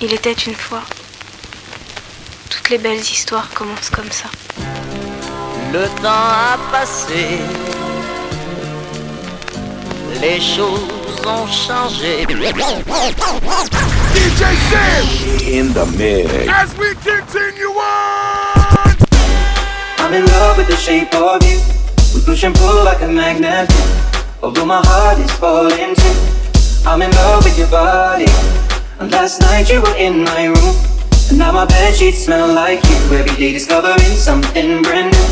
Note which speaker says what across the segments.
Speaker 1: Il était une fois. Toutes les belles histoires commencent comme ça.
Speaker 2: Le temps a passé. Les choses ont changé.
Speaker 3: DJ Sam
Speaker 4: in the mix.
Speaker 3: as we continue on.
Speaker 5: I'm in love with the shape of you. We push and pull like a magnet. Although my heart is falling too. I'm in love with your body. And last night you were in my room. And now my bed sheets smell like you. Every day discovering something brand new.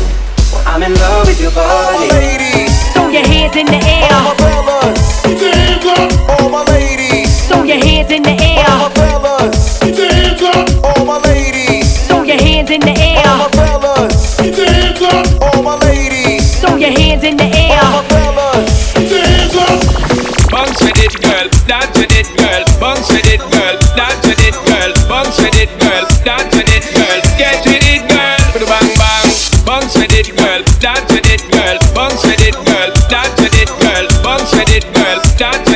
Speaker 5: Well, I'm in love with your body.
Speaker 3: Ladies,
Speaker 6: Throw your hands in the air.
Speaker 3: all my
Speaker 6: air.
Speaker 3: fellas,
Speaker 7: Put your hands up,
Speaker 3: all my ladies,
Speaker 6: Throw your hands in the air.
Speaker 3: all my
Speaker 6: air.
Speaker 3: fellas,
Speaker 7: put your hands up,
Speaker 3: all my ladies,
Speaker 6: Throw your hands in the air.
Speaker 3: all my
Speaker 6: air.
Speaker 3: fellas,
Speaker 7: put your hands up,
Speaker 3: all my ladies,
Speaker 6: Throw your hands in the air.
Speaker 3: all my
Speaker 6: air.
Speaker 3: fellas.
Speaker 7: put your hands up.
Speaker 8: Bounce with it, girl. Dance with it, girl. Bounce with it, girl. Dance with it, girl. Bounce with it, girl. Dance with it, girl. Get with it, girl. Bang bang. Bounce with it, girl. Dance with it, girl. Bounce with it, girl. Dance with it, girl. Bounce with it, girl. Dance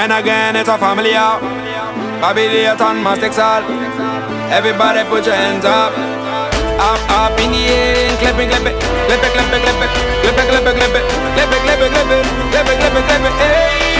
Speaker 9: And
Speaker 8: again it's a family out. Bobby the ton must salt. Everybody put your hands up. Up, up in the air, clap it, clap it, clap it, clap it, clap it, clap it, clap it, clap it, clap it, clap it, clap it, clap it, clap it, clap it, hey. Hola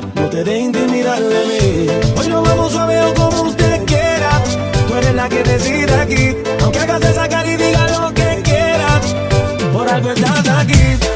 Speaker 10: no te
Speaker 4: de intimidar de mí. Hoy lo vamos a ver como usted quiera, tú eres la que decide aquí. Aunque hagas de sacar y diga lo que quieras, por algo estás aquí.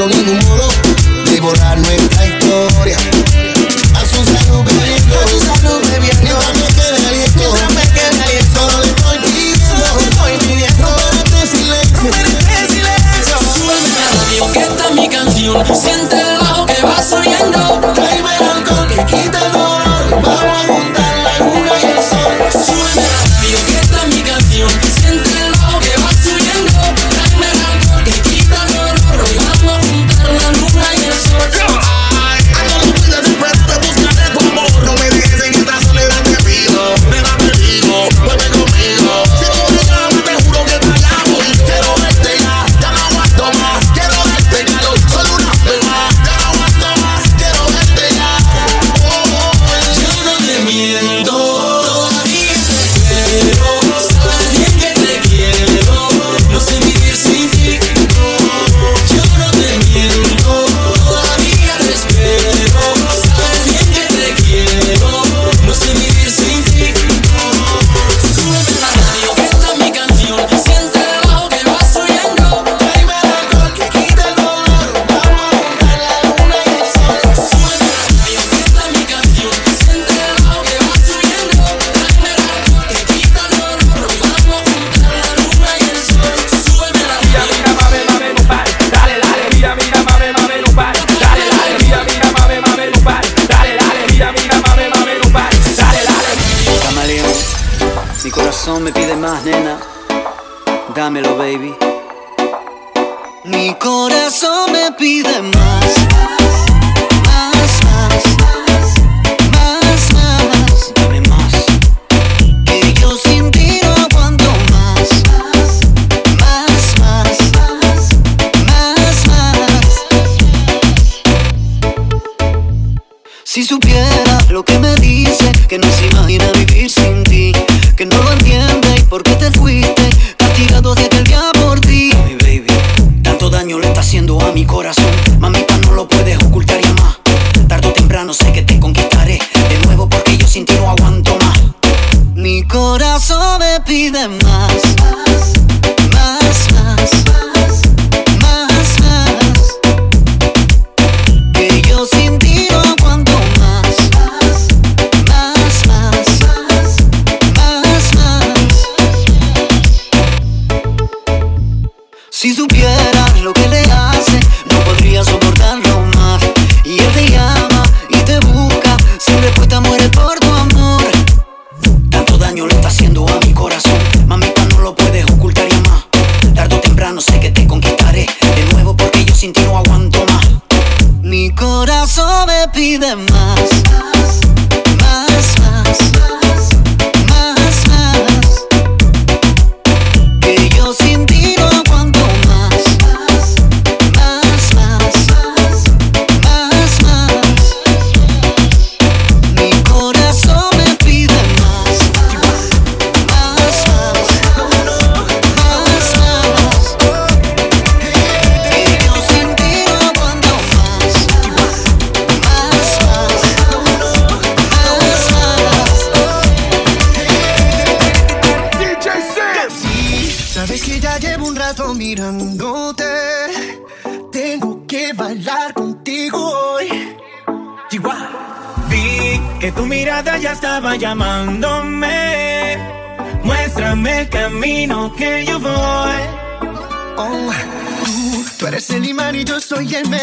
Speaker 11: escrito en un muro borrar nuestra historia. A
Speaker 12: su salud bebiendo, a su salud bebiendo. Mientras me
Speaker 13: quede aliento, mientras me quede aliento. Solo le estoy pidiendo,
Speaker 12: solo le
Speaker 10: estoy pidiendo. Romper este silencio, romper este silencio. Suena, que esta es mi canción, siente
Speaker 14: Si supiera lo que me dice, que no se imagina vivir sin ti, que no lo entiende y por te fuiste, castigado desde aquel día por ti. Mi baby, tanto daño le está haciendo a mi corazón, mamita no lo puedes ocultar ya más. Tarde o temprano sé que te conquistaré de nuevo porque yo sin ti no aguanto más.
Speaker 2: Mi corazón me pide más.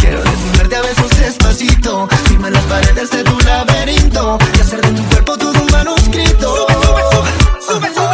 Speaker 15: Quiero desnudarte a besos despacito. Firma las paredes de tu laberinto. Y hacer de tu cuerpo todo un manuscrito. Sube, sube, sube, sube, sube.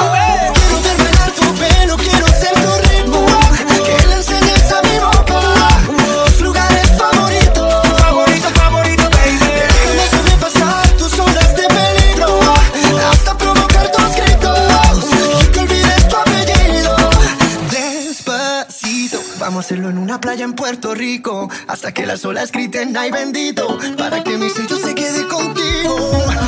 Speaker 15: hacerlo en una playa en Puerto Rico. Hasta que las olas griten ay bendito Para que mi sello se quede
Speaker 16: contigo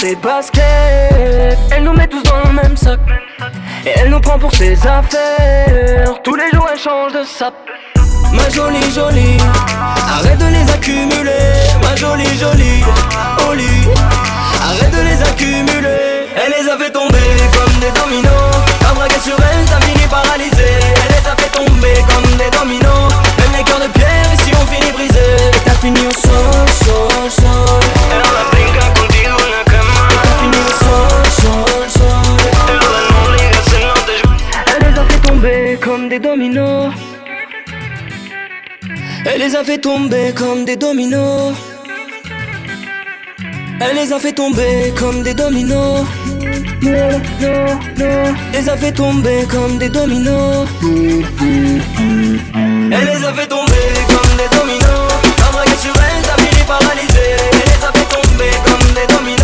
Speaker 16: ses baskets. Elle nous met tous dans le même sac. Et elle nous prend pour ses affaires. Tous les jours elle change de sap Ma jolie jolie Arrête de les accumuler. Ma jolie jolie Au Arrête de les accumuler. Elle les a fait tomber comme des dominos. T'as braqué sur elle, t'as fini paralysé Elle les a fait tomber comme des dominos. Même les cœurs de pierre, ici on finit brisé. T'as fini au sol, sol, sol des dominos. Elle les a fait tomber comme des dominos. Elle les a fait tomber comme des dominos. Les a fait tomber comme des dominos. Elle les a fait tomber comme des dominos. T'as braqué sur elle, t'as fini paralysé Elle les a fait tomber comme des dominos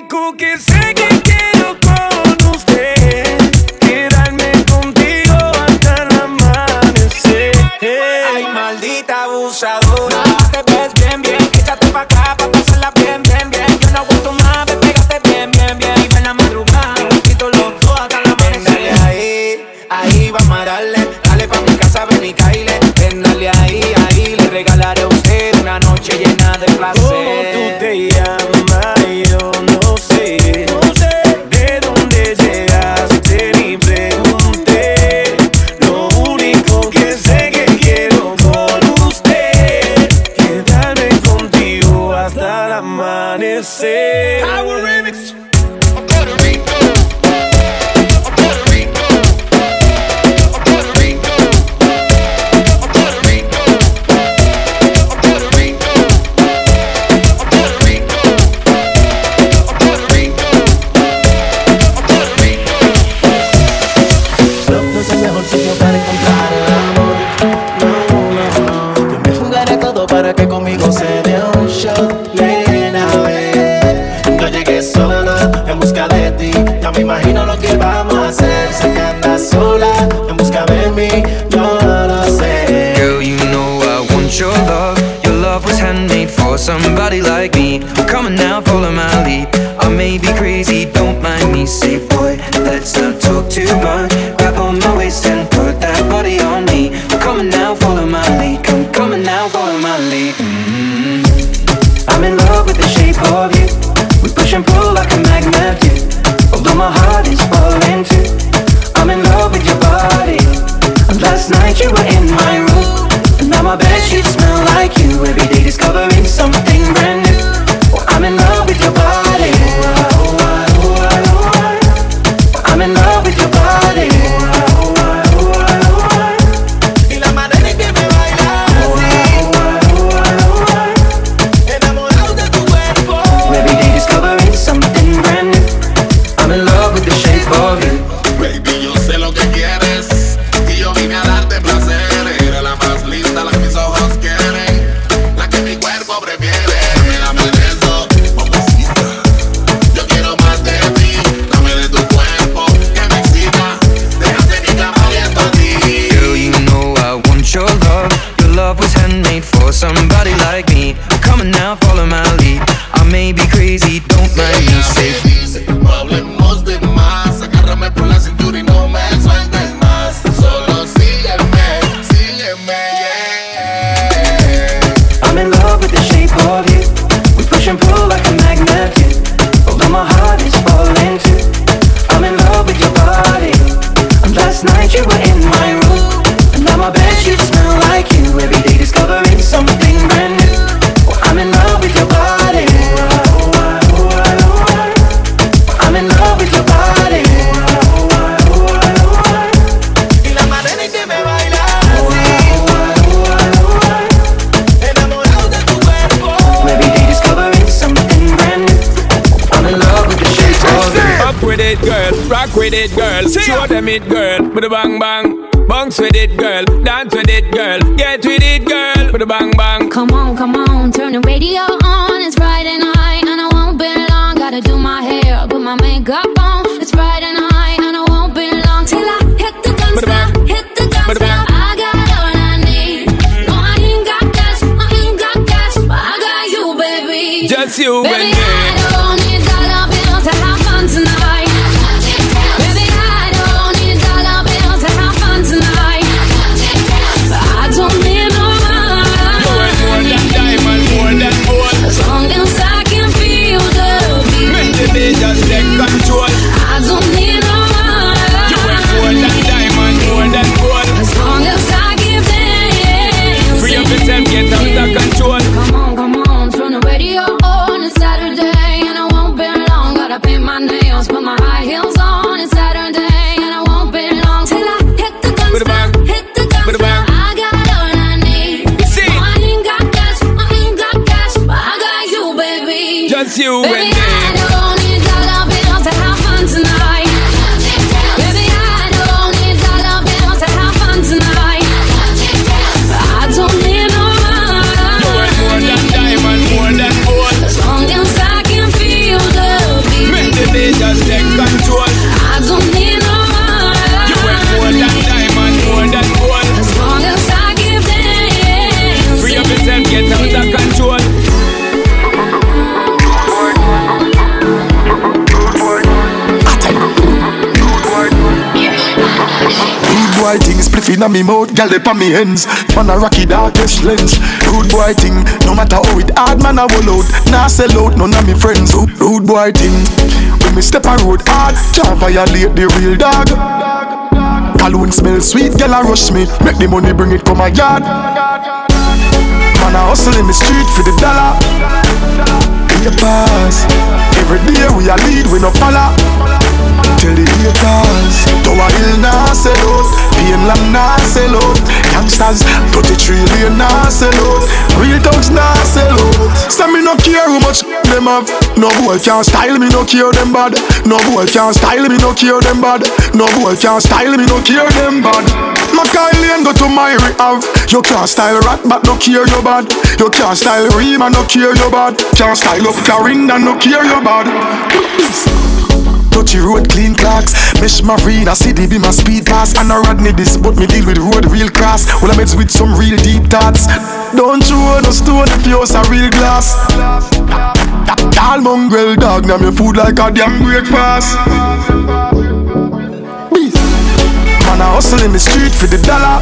Speaker 4: Único que sé que quiero
Speaker 5: with
Speaker 8: it, girl. Show them it, girl.
Speaker 12: Inna me mouth, gal dey on me hands. Man a rocky darkest lens. Rude boy thing, no matter how it hard, man a roll out. Nah sell out, none of me friends. Rude, boy thing, when me step a road hard, can't violate the real dog. Cologne smell sweet, gal a rush me. Make the money bring it come my yard. Man a hustle in the street for the dollar. In the past, every day we a lead, we no follow. Tell the haters. Tower Hill nah sell out Painland nah sell out. Youngsters 33 lane nah sell out. Real thugs nah sell out. Say me no care how much them have. No boy can style me no care them bad. No boy can style me no care them bad. No boy can style me no care them bad. Mackay Lane go to my have You can't style rat but no care your bad. You can't style Rima no care your bad. Can't style up Clarinda no care you bad Touchy road, clean clocks. Mesh marina, city be my speed pass. And I Rodney this, but me deal with road real class. Well, I meds with some real deep thoughts. Don't you want no stone if yours a real glass. Tall mongrel dog, now me food like a damn breakfast. Beast. Man, I hustle in the street for the dollar.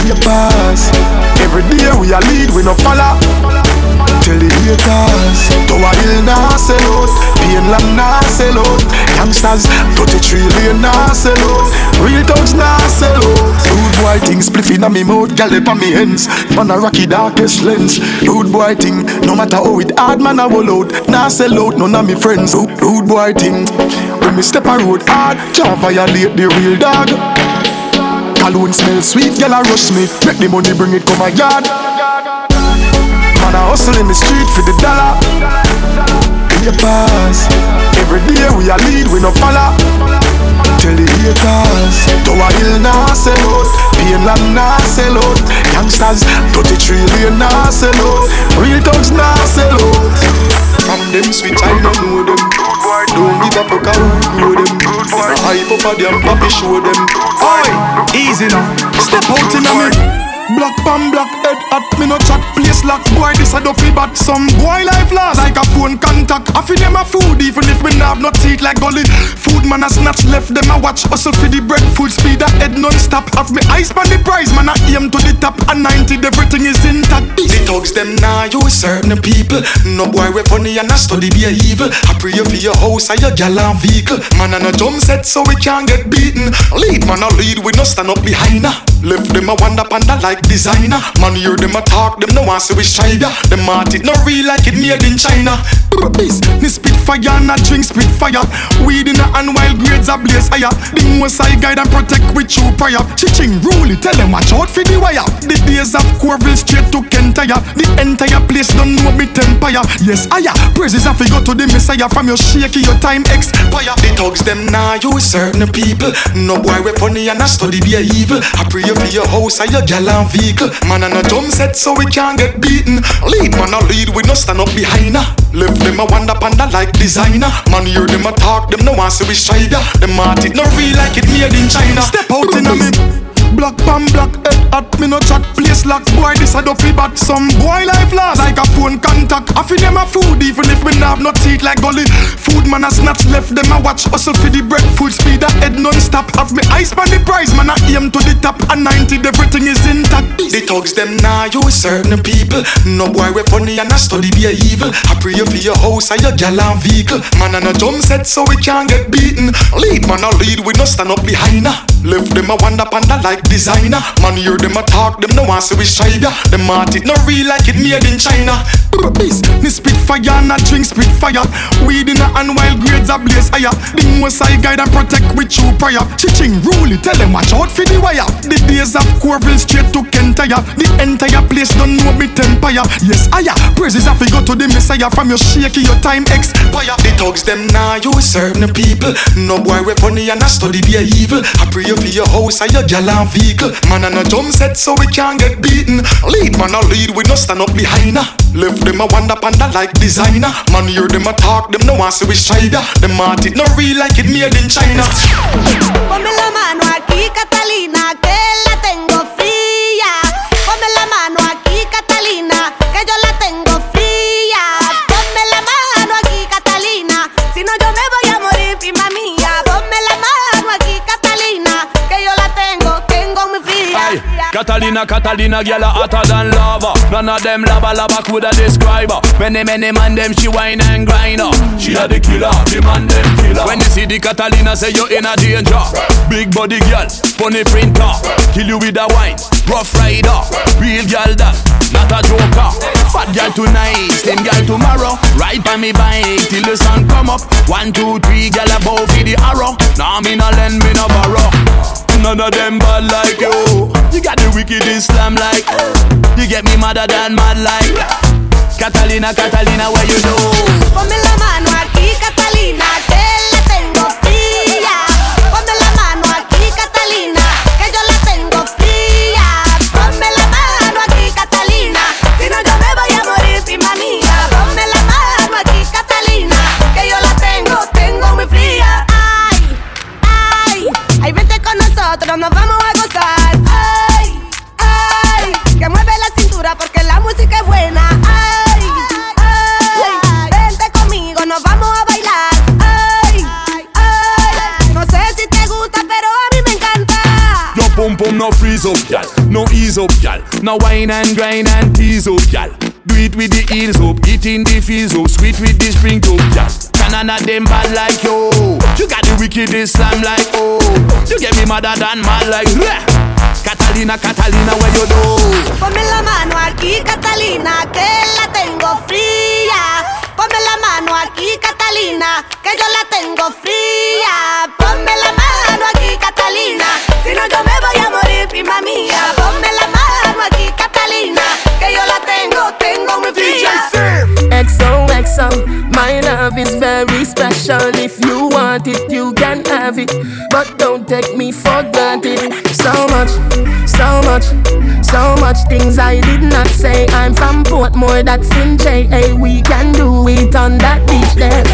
Speaker 12: In the past, every day we a lead, we no follow. Tell the haters Tower Hill nah sell out. Painland nah sell out. Youngsters 33 lane nah sell out. Real thugs nah sell out. Rude boy thing spliff inna me mouth Gal dey on me hands Man a rocky darkest lens. Rude boy thing No matter how it hard man a roll out. Nah sell out none of me friends. Rude, boy thing When me step a road hard Can't violate the real dog. Cologne smell sweet, girl a rush me. Make the money bring it come a yard A hustle in the street for the dollar. In the past Every day we a lead, we no follow. Tell the haters Tower Hill nah sell out Painland nah sell out Youngsters 33 lane nah sell out Real thugs nah sell out. From them switch I don't know them. Don't give a fuck how who grow them. Never hype up a damn papi show them. Oi, easy now Step out in a me Black pan black head hot, me no chat place lock. Boy this a dopey bat, some boy life lost. Like a phone contact, I feel them a food Even if me nah have no teeth like gully. Food man a snatch left, them a watch Hustle for the bread, full speed a head non-stop. Have me eyes pan the prize, man a aim to the top. And 90, everything is intact. The thugs them nah use certain people. No boy we funny and a study be a evil. I pray you for your house and your gal vehicle. Man and a jump set so we can't get beaten. Lead man a lead, we no stand up behind her. Left them a wonder panda like designer. Man hear them a talk, them no want see we strive ya Them heart it no real like it made in China. This, me spit fire and I drink spit fire. Weed in the and wild grades are blaze higher. The most I guide and protect with true prayer. Chiching rule it, tell them watch out for the wire. The days of Corville straight to Kintyre. The entire place don't know me empire. Yes, I praises have go to the Messiah from your shaky, your time expire. The thugs them now you certain people. No boy we funny and I study be evil. I pray you for your house and your gal and vehicle. Man and a jump set so we can't get beaten. Lead man a lead, we no stand up behind her. Left them a wonder panda like designer. Man hear them a talk, them no want see we strive ya. Them heart it no real like it made in China. Step out in a me. Black pan black head at me no chat. Place lock boy this a dopey bat. Some boy life lost. Like a phone contact. I feel them a food even if me not have no teeth like gully. Food man a snatch left them a watch. Hustle for the bread. Food speed a head non-stop. Have me ice pan the prize. Man a aim to the top. And 90 everything is intact. The thugs them now you certain people. No boy we funny and a study be a evil. I pray for your house and your gal and vehicle. Man and a jump set so we can't get beaten. Lead man a lead we no stand up behind. Her left them a wonder panda like designer. Man, hear them a talk, them no want see we strive ya. Them heart it no real like it made in China. This, me spit fire and I drink spit fire. Weed in the and wild grades are blaze higher. The most I guide and protect with true prayer. Chiching rule it, tell them watch out for the wire. The days of Corville straight to Kintyre. The entire place don't know me empire. Yes, I praises have to go to the Messiah from your shaky, your time expire. The thugs them now you serve the people. No boy we funny and I study be evil. I pray for your house and your gal vehicle. Man and a jump set so we can't get beaten. Lead man a lead, we no stand up behind her. Left them a wonder panda like designer. Man hear them a talk, them no want see we strive ya. Them heart it no real like it made in China.
Speaker 17: Catalina, que la tengo Catalina, Catalina,
Speaker 8: girl a hotter than lava. None of them lava lava coulda describe her. Many, many man them she whine and grind her. She a the killer, the man them killer. When you see the Catalina, say you in a danger. Big body girl, funny printer, kill you with a wine. Rough rider, real girl that, not a joker. Fat girl tonight, slim girl tomorrow. Ride by me bike till the sun come up. One, two, three, girl above for the arrow. Nah, me no lend, me no borrow. None of them bad like you. You got the wicked Islam like. You get me madder than mad like. Catalina, Catalina, where you know?
Speaker 17: Ponme la mano Catalina, que nosotros, nos vamos a gozar. Ay, ay, que mueve la cintura porque la música es buena. Ay, ay, vente conmigo, nos vamos a bailar. Ay, ay, no sé si te gusta, pero a mí me encanta.
Speaker 8: Your pum pum no freeze up, gal. No ease up, gal. No wine and grind and tease up, gal. Do it with the heels up, it in the feels up, sweet with the spring up, gal. None of them bad like you. You got the wicked Islam like oh. You get me madder than mad like Rah! Catalina, Catalina, where you know?
Speaker 17: Ponme la mano aquí, Catalina, que la tengo fría. Ponme la mano aquí, Catalina, que yo la tengo fría. Ponme la mano aquí, Catalina, si no yo me voy a morir, prima mía. Ponme la mano aquí, Catalina, que yo la tengo, tengo muy fría.
Speaker 10: XOXO, my love is very special. If you want it, you can have it. But don't take me for granted. So much, so much, so much things I did not say. I'm from Portmore, that's in JA. We can do it on that beach there.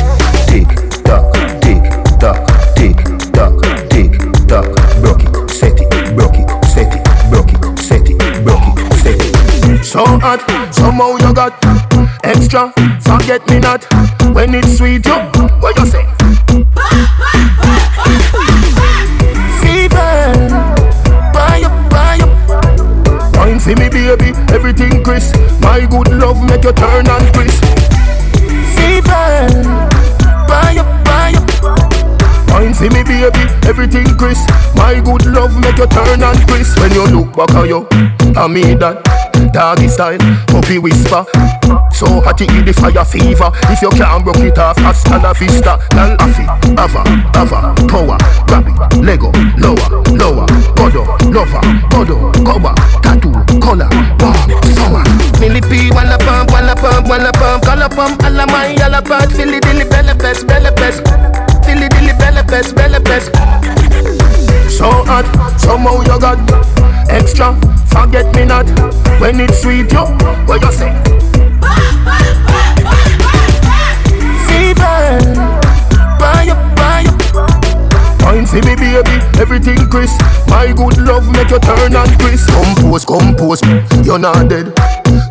Speaker 18: Tick tock, tick tock, tick tock, tick tock. Broke it, set it, broke it, set it, broke it, set it, broke it, set it.
Speaker 12: So hot, somehow you got extra. Forget me not when it's sweet. You, what you say?
Speaker 10: Fever, buy up, buy up.
Speaker 12: Wine for me, baby, everything crisp. My good love make you turn and crisp.
Speaker 10: Fever, buy up, buy up.
Speaker 12: Wine for me, baby, everything crisp. My good love make you turn and crisp. When you look back at you, I mean that.
Speaker 19: Doggy style, puppy whisper. So hot it the fire fever. If you can't broke it off, hasta la vista. Girl, afi, ava, ava, power, grab it, Lego, lower, lower, godo, lover, godo, cover, tattoo, color, bomb, summer. Millipede, walla pump, walla pump, walla pump, color pump, alla my, alla part, filly dilly, belly best, belly best, filly dilly, belly best, belly best. So hot, somehow you got extra. Forget me not when it's sweet, yo. What you say? Fever, buy up, buy. Fine, see me baby, everything crisp. My good love make you turn and crisp. Compose, compose, you're not dead.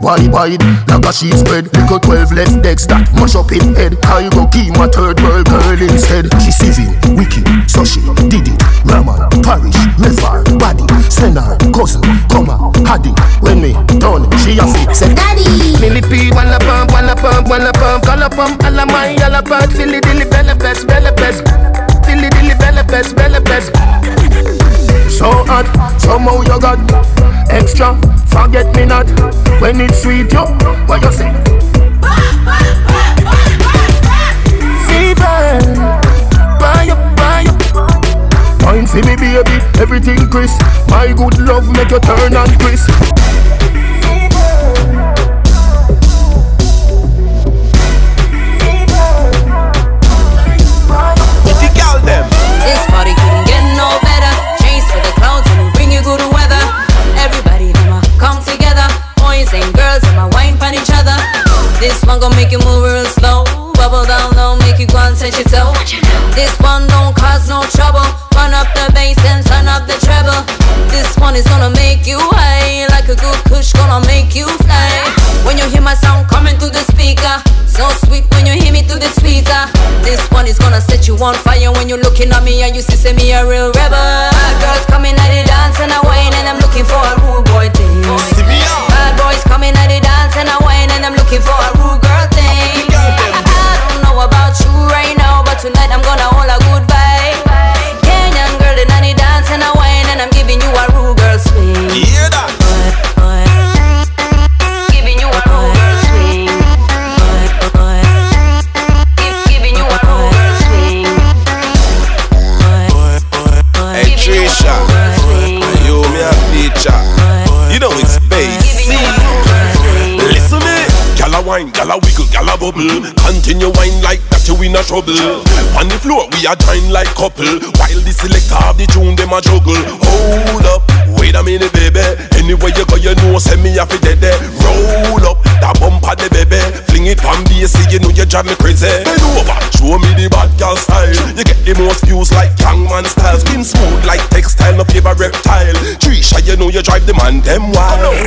Speaker 19: Wide, wide, like a sheet spread. Little 12 left decks that mash up in head. I go keep my third world girl instead. She civil, wicked, so she did it. Raman, parish, river, body, sender, cousin, comma, haddy. When me done, she a fit, say daddy. Millipede, walla pump, walla pump, walla pump, call pump, alla my, alla part, filly dilly, belly best, belly best. Filly dilly, belly best, belly best. So hot, somehow you got extra. Forget me not when it's sweet, yo. What you say? Fever, buy up, buy for me, baby, everything crisp. My good love make you turn and crisp.
Speaker 18: Couple. While the selector of the tune them a juggle. Hold up, wait a minute baby. Anywhere you go you know send me a fi dead. Roll up, that bumper the baby. Fling it on bass, you know you drive me crazy. Bend over, show me the bad girl style. You get the most views like Gangnam style. Skin smooth like textile, no favorite reptile. Trisha, you know you drive the man them wild.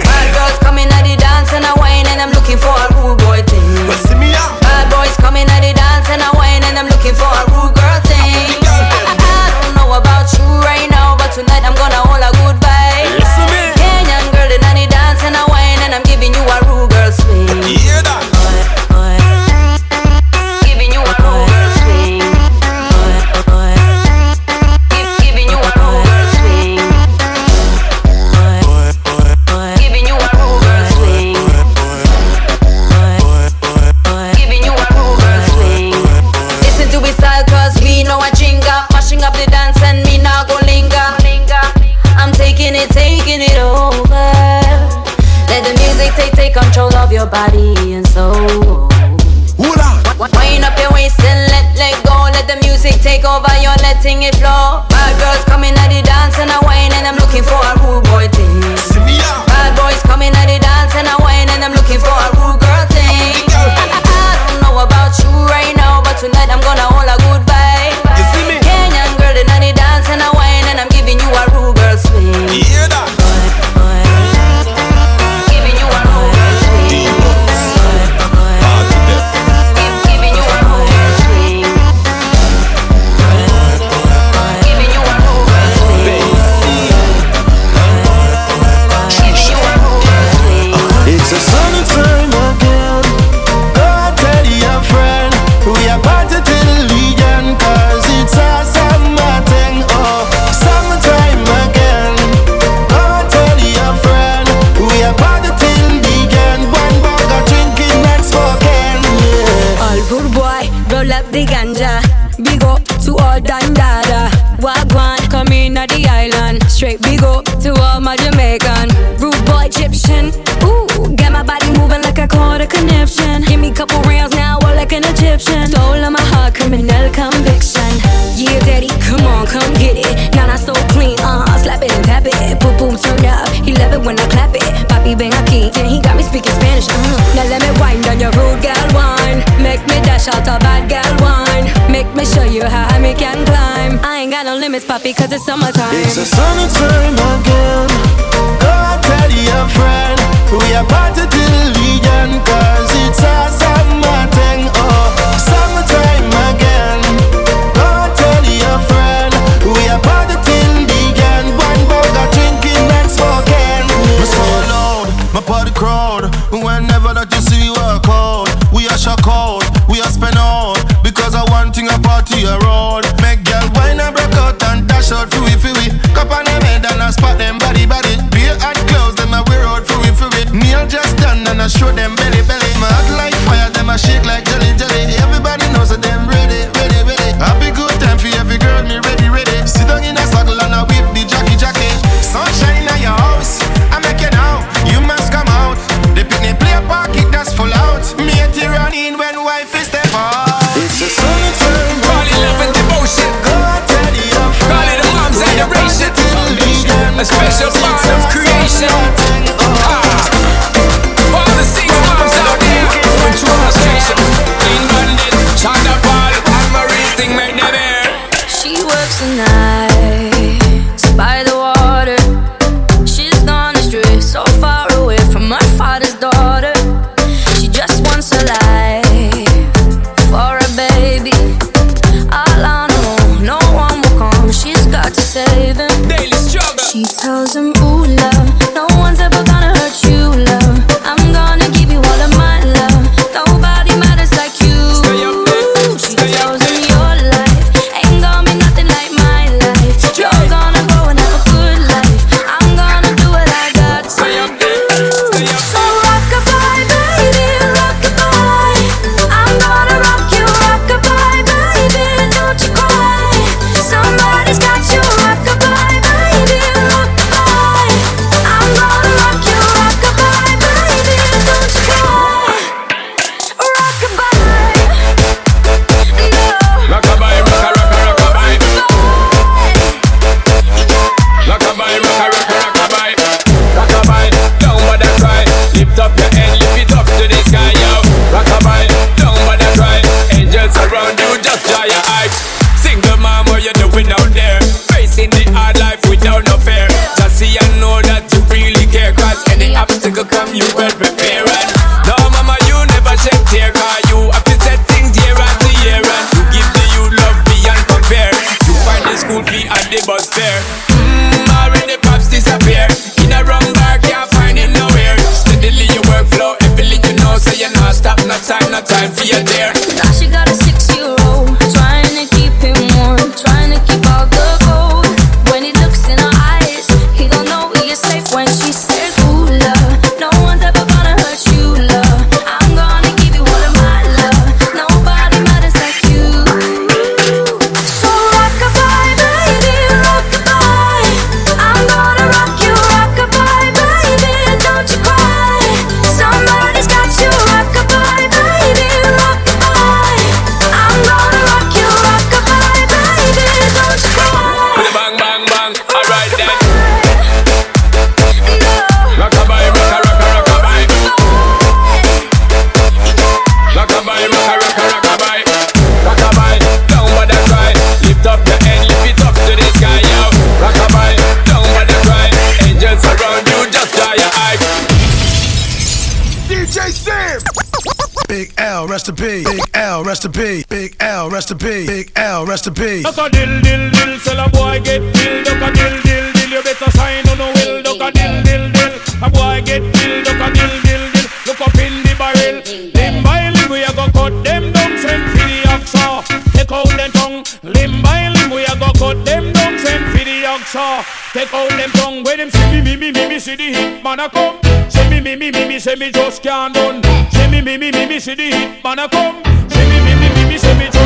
Speaker 18: masterpiece.
Speaker 20: Duck a dill, dill, dill, sell a boy get dill. Duck a dill, dill, dill, you better sign on the will. Duck a dill, dill, dill, a boy get dill. Duck a dill, dill, dill, look up in the barrel. Limb by limb, we a go cut them down, send for the oxa. Take out them tongue. Limb by limb, we a go cut them down, send for the oxa. Take out them tongue. When them see me, me, me, me, me, see the hit man a come. See me, me, me, me, me, see me just can't done. See me, me, me, me, me, see the hit man a come. See me, me, me, me, me, see me just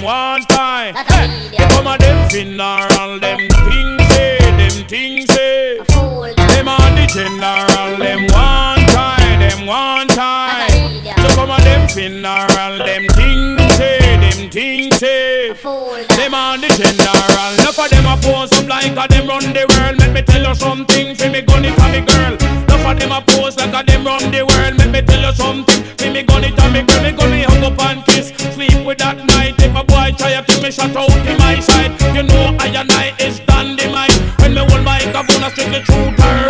Speaker 20: them one time. Hey, come on them funeral, them things say, them things say. Them on the general, them one time, them one time. So come on them funeral, them things say, them things say. Them on the general, enough of them a pose some like a them run the world. Let me tell you something, fi me gun it a me girl. Enough of them a pose like a them run the world. Let me tell you something, fi me gun it a me girl. Me gun me hug up and kiss sleep with that night. If a boy try to kill me, shut out in my side. You know I and I is dynamite. When me hold my microphone, I strictly truth and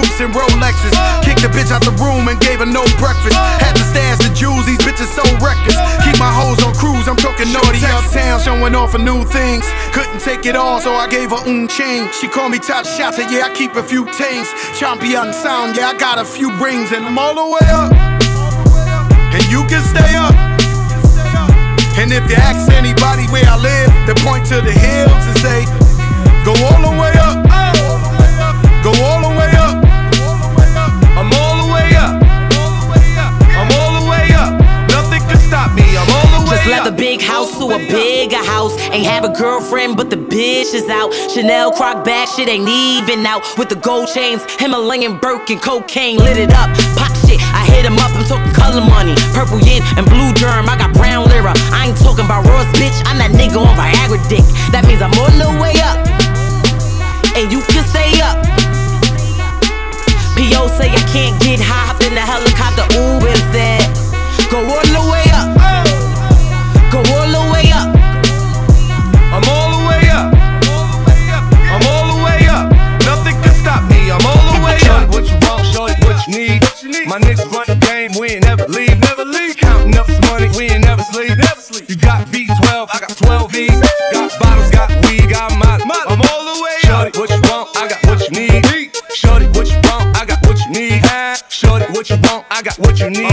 Speaker 21: Coupes and Rolexes. Kicked the bitch out the room and gave her no breakfast. Had to stash the jewels, these bitches so reckless. Keep my hoes on cruise, I'm talking naughty uptown, showing off for new things. Couldn't take it all, so I gave her un chain. She called me top shot, said yeah, I keep a few things. Champion sound, yeah, I got a few rings and I'm all the way up. And you can stay up. And if you ask anybody where I live, they point to the hills and say, Go all the way up.
Speaker 22: Just left a big house to a bigger house. Ain't have a girlfriend, but the bitch is out. Chanel croc bag, shit ain't even out. With the gold chains, Himalayan Birkin, cocaine lit it up. Pop shit, I hit him up. I'm talking color money, purple yin and blue germ. I got brown lira. I ain't talking about Ross, bitch. I'm that nigga on Viagra dick. That means I'm all the way up, and you can stay up. P.O. say I can't get high, hop in the helicopter, ooh,
Speaker 4: 12 V's. Got bottles, got weed, got molly.
Speaker 23: I'm all the way
Speaker 4: Shorty, what you want, I got what you need. Shorty, what you want, I got what you need. Shorty, what you want, I got what you need.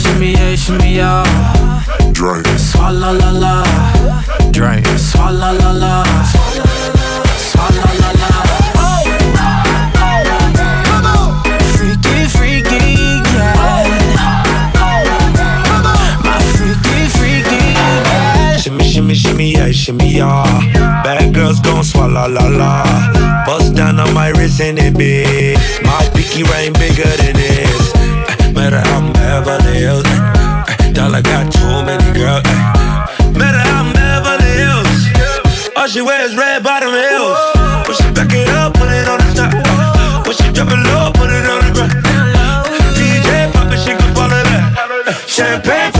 Speaker 10: shimmy, yeah, shimmy, yeah. Drink. Swalla la la. Drink. Swalla la la. Swalla la la. Oh. Oh. Oh. Freaky, freaky, yeah. My freaky, freaky, yeah.
Speaker 4: Shimmy, shimmy, shimmy, yeah, shimmy, yeah. Bad girls gon' swalla la la. Bust down on my wrist and it be. My pinky ring bigger than it. Beverly Hills. Dollar got too many girls. Met her out in Beverly Hills. All she wears red bottom heels. When she back it up, put it on the top. Uh, when she drop it low, put it on the ground. DJ pop it, she can follow that. Champagne.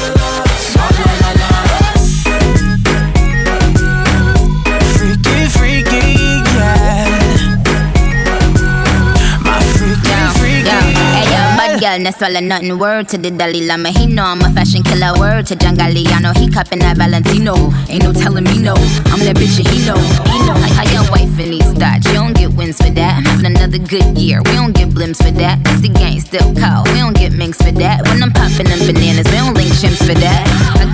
Speaker 24: wellness, swallow nothing. Word to the Dalai Lama, he know I'm a fashion killer. Word to John Galliano, he cupping that Valentino. Ain't no telling me no, I'm that bitch and he know. He know. I, I got wife and these thoughts, you don't get wins for that. I'm having another good year, we don't get blimps for that. It's the gang still call, we don't get minks for that. When I'm popping them bananas, we don't link chimps for that.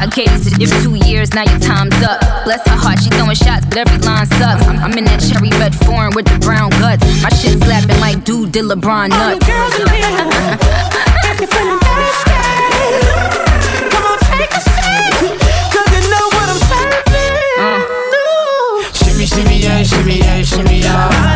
Speaker 24: I, gave you to two years, now your time's up. Bless her heart, she throwing shots, but every line sucks. I'm, I'm in that cherry red foreign with the brown guts. My shit slapping like dude did LeBron nuts.
Speaker 25: All the girls in here.
Speaker 10: shimmy, yeah, shimmy, yeah, shimmy, yeah.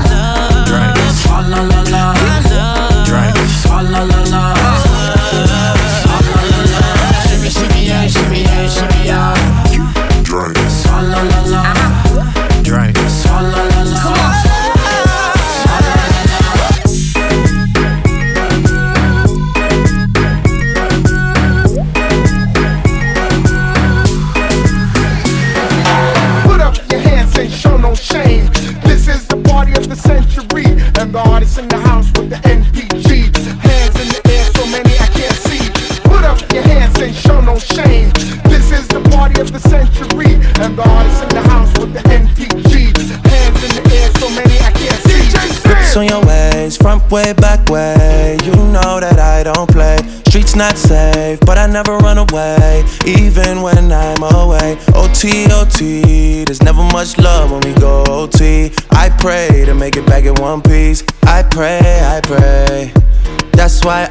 Speaker 26: Why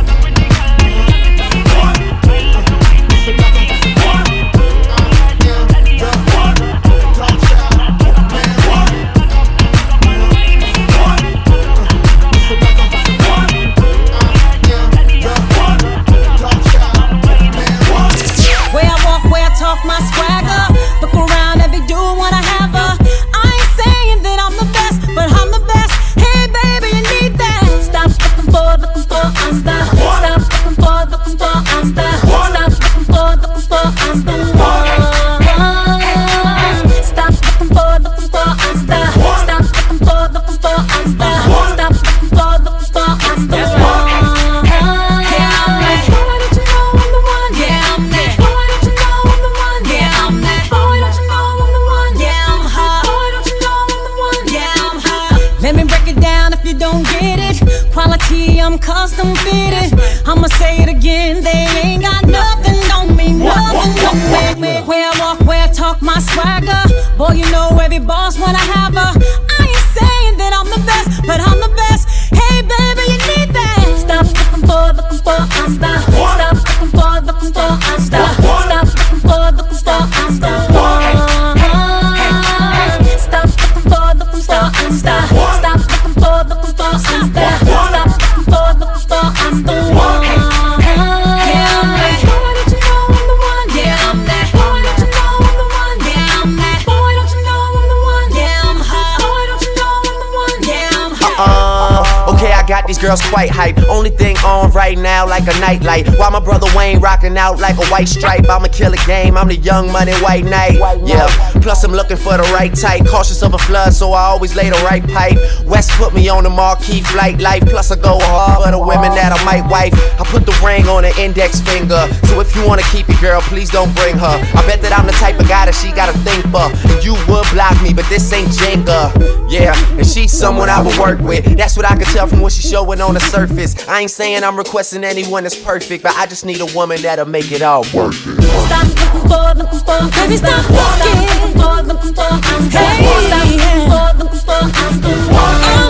Speaker 22: Girls quite hype. Only thing on right now, like a nightlight. While my brother Wayne rocking out like a white stripe. I'ma kill a game, I'm the young money white knight. Yeah, plus I'm looking for the right type. Cautious of a flood, so I always lay the right pipe. West put me on the marquee flight life. Plus I go hard for the women that I might wife. I put the ring on the index finger. So if you wanna keep it, girl, please don't bring her. I bet that I'm the type of guy that she gotta think for. And you would block me, but this ain't Jenga. Yeah, and she's someone I would work with. That's what I can tell from what she's showing going on the surface. I ain't saying I'm requesting anyone that's perfect, but I just need a woman that'll make it all worth it.
Speaker 27: Stop looking for, looking for, baby, stop walking. Stop looking for,
Speaker 28: looking for, hey. Stop looking for, looking for, I'm.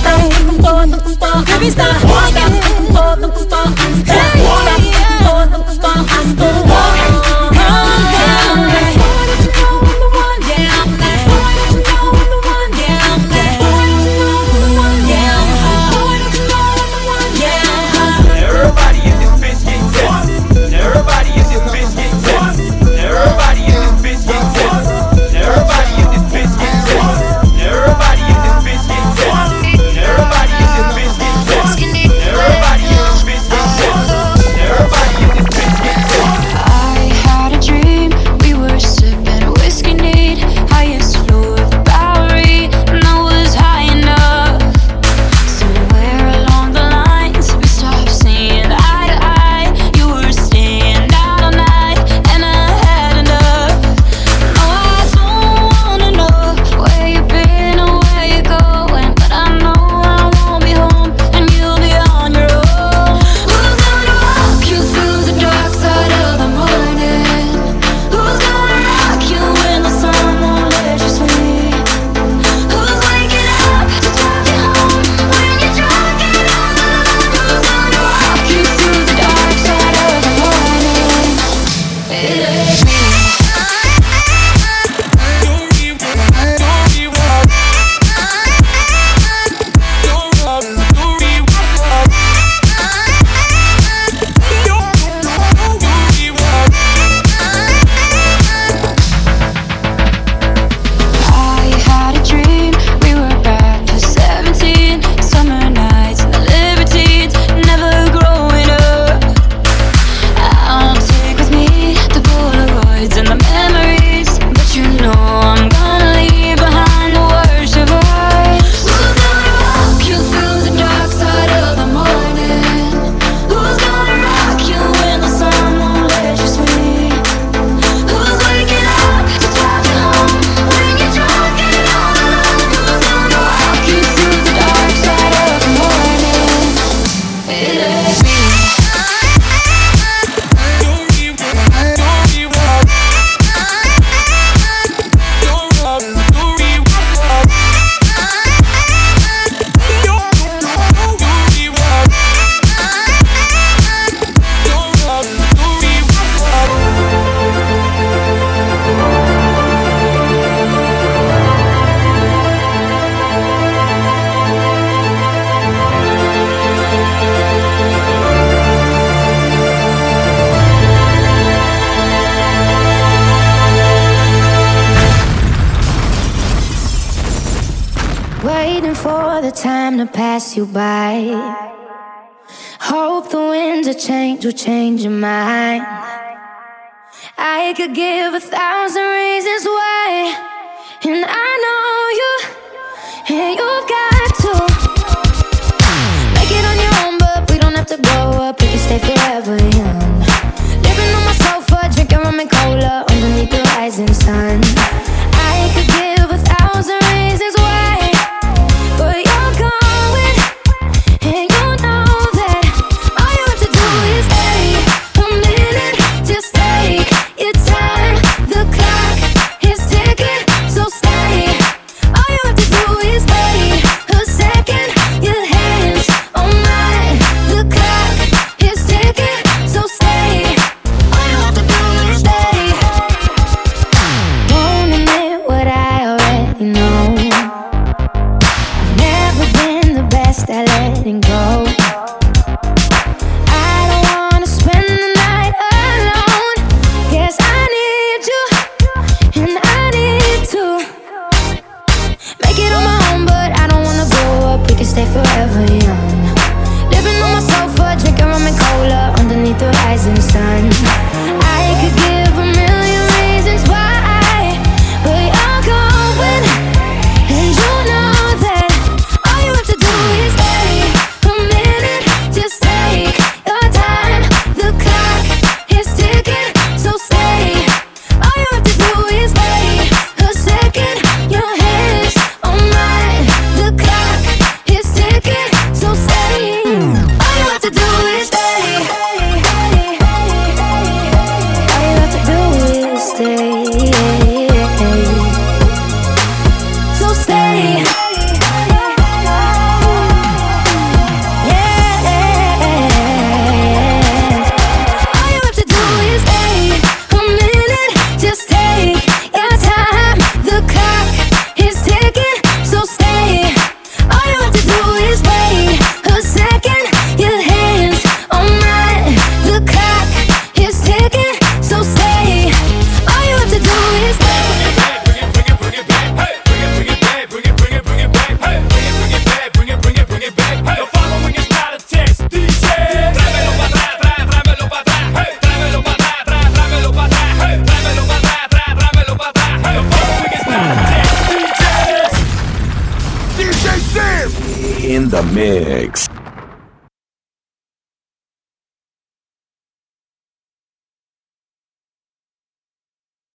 Speaker 28: Stop looking for, looking for, baby, stop walking. Stop looking for, looking for, hey.
Speaker 21: Stop looking
Speaker 29: for, looking for,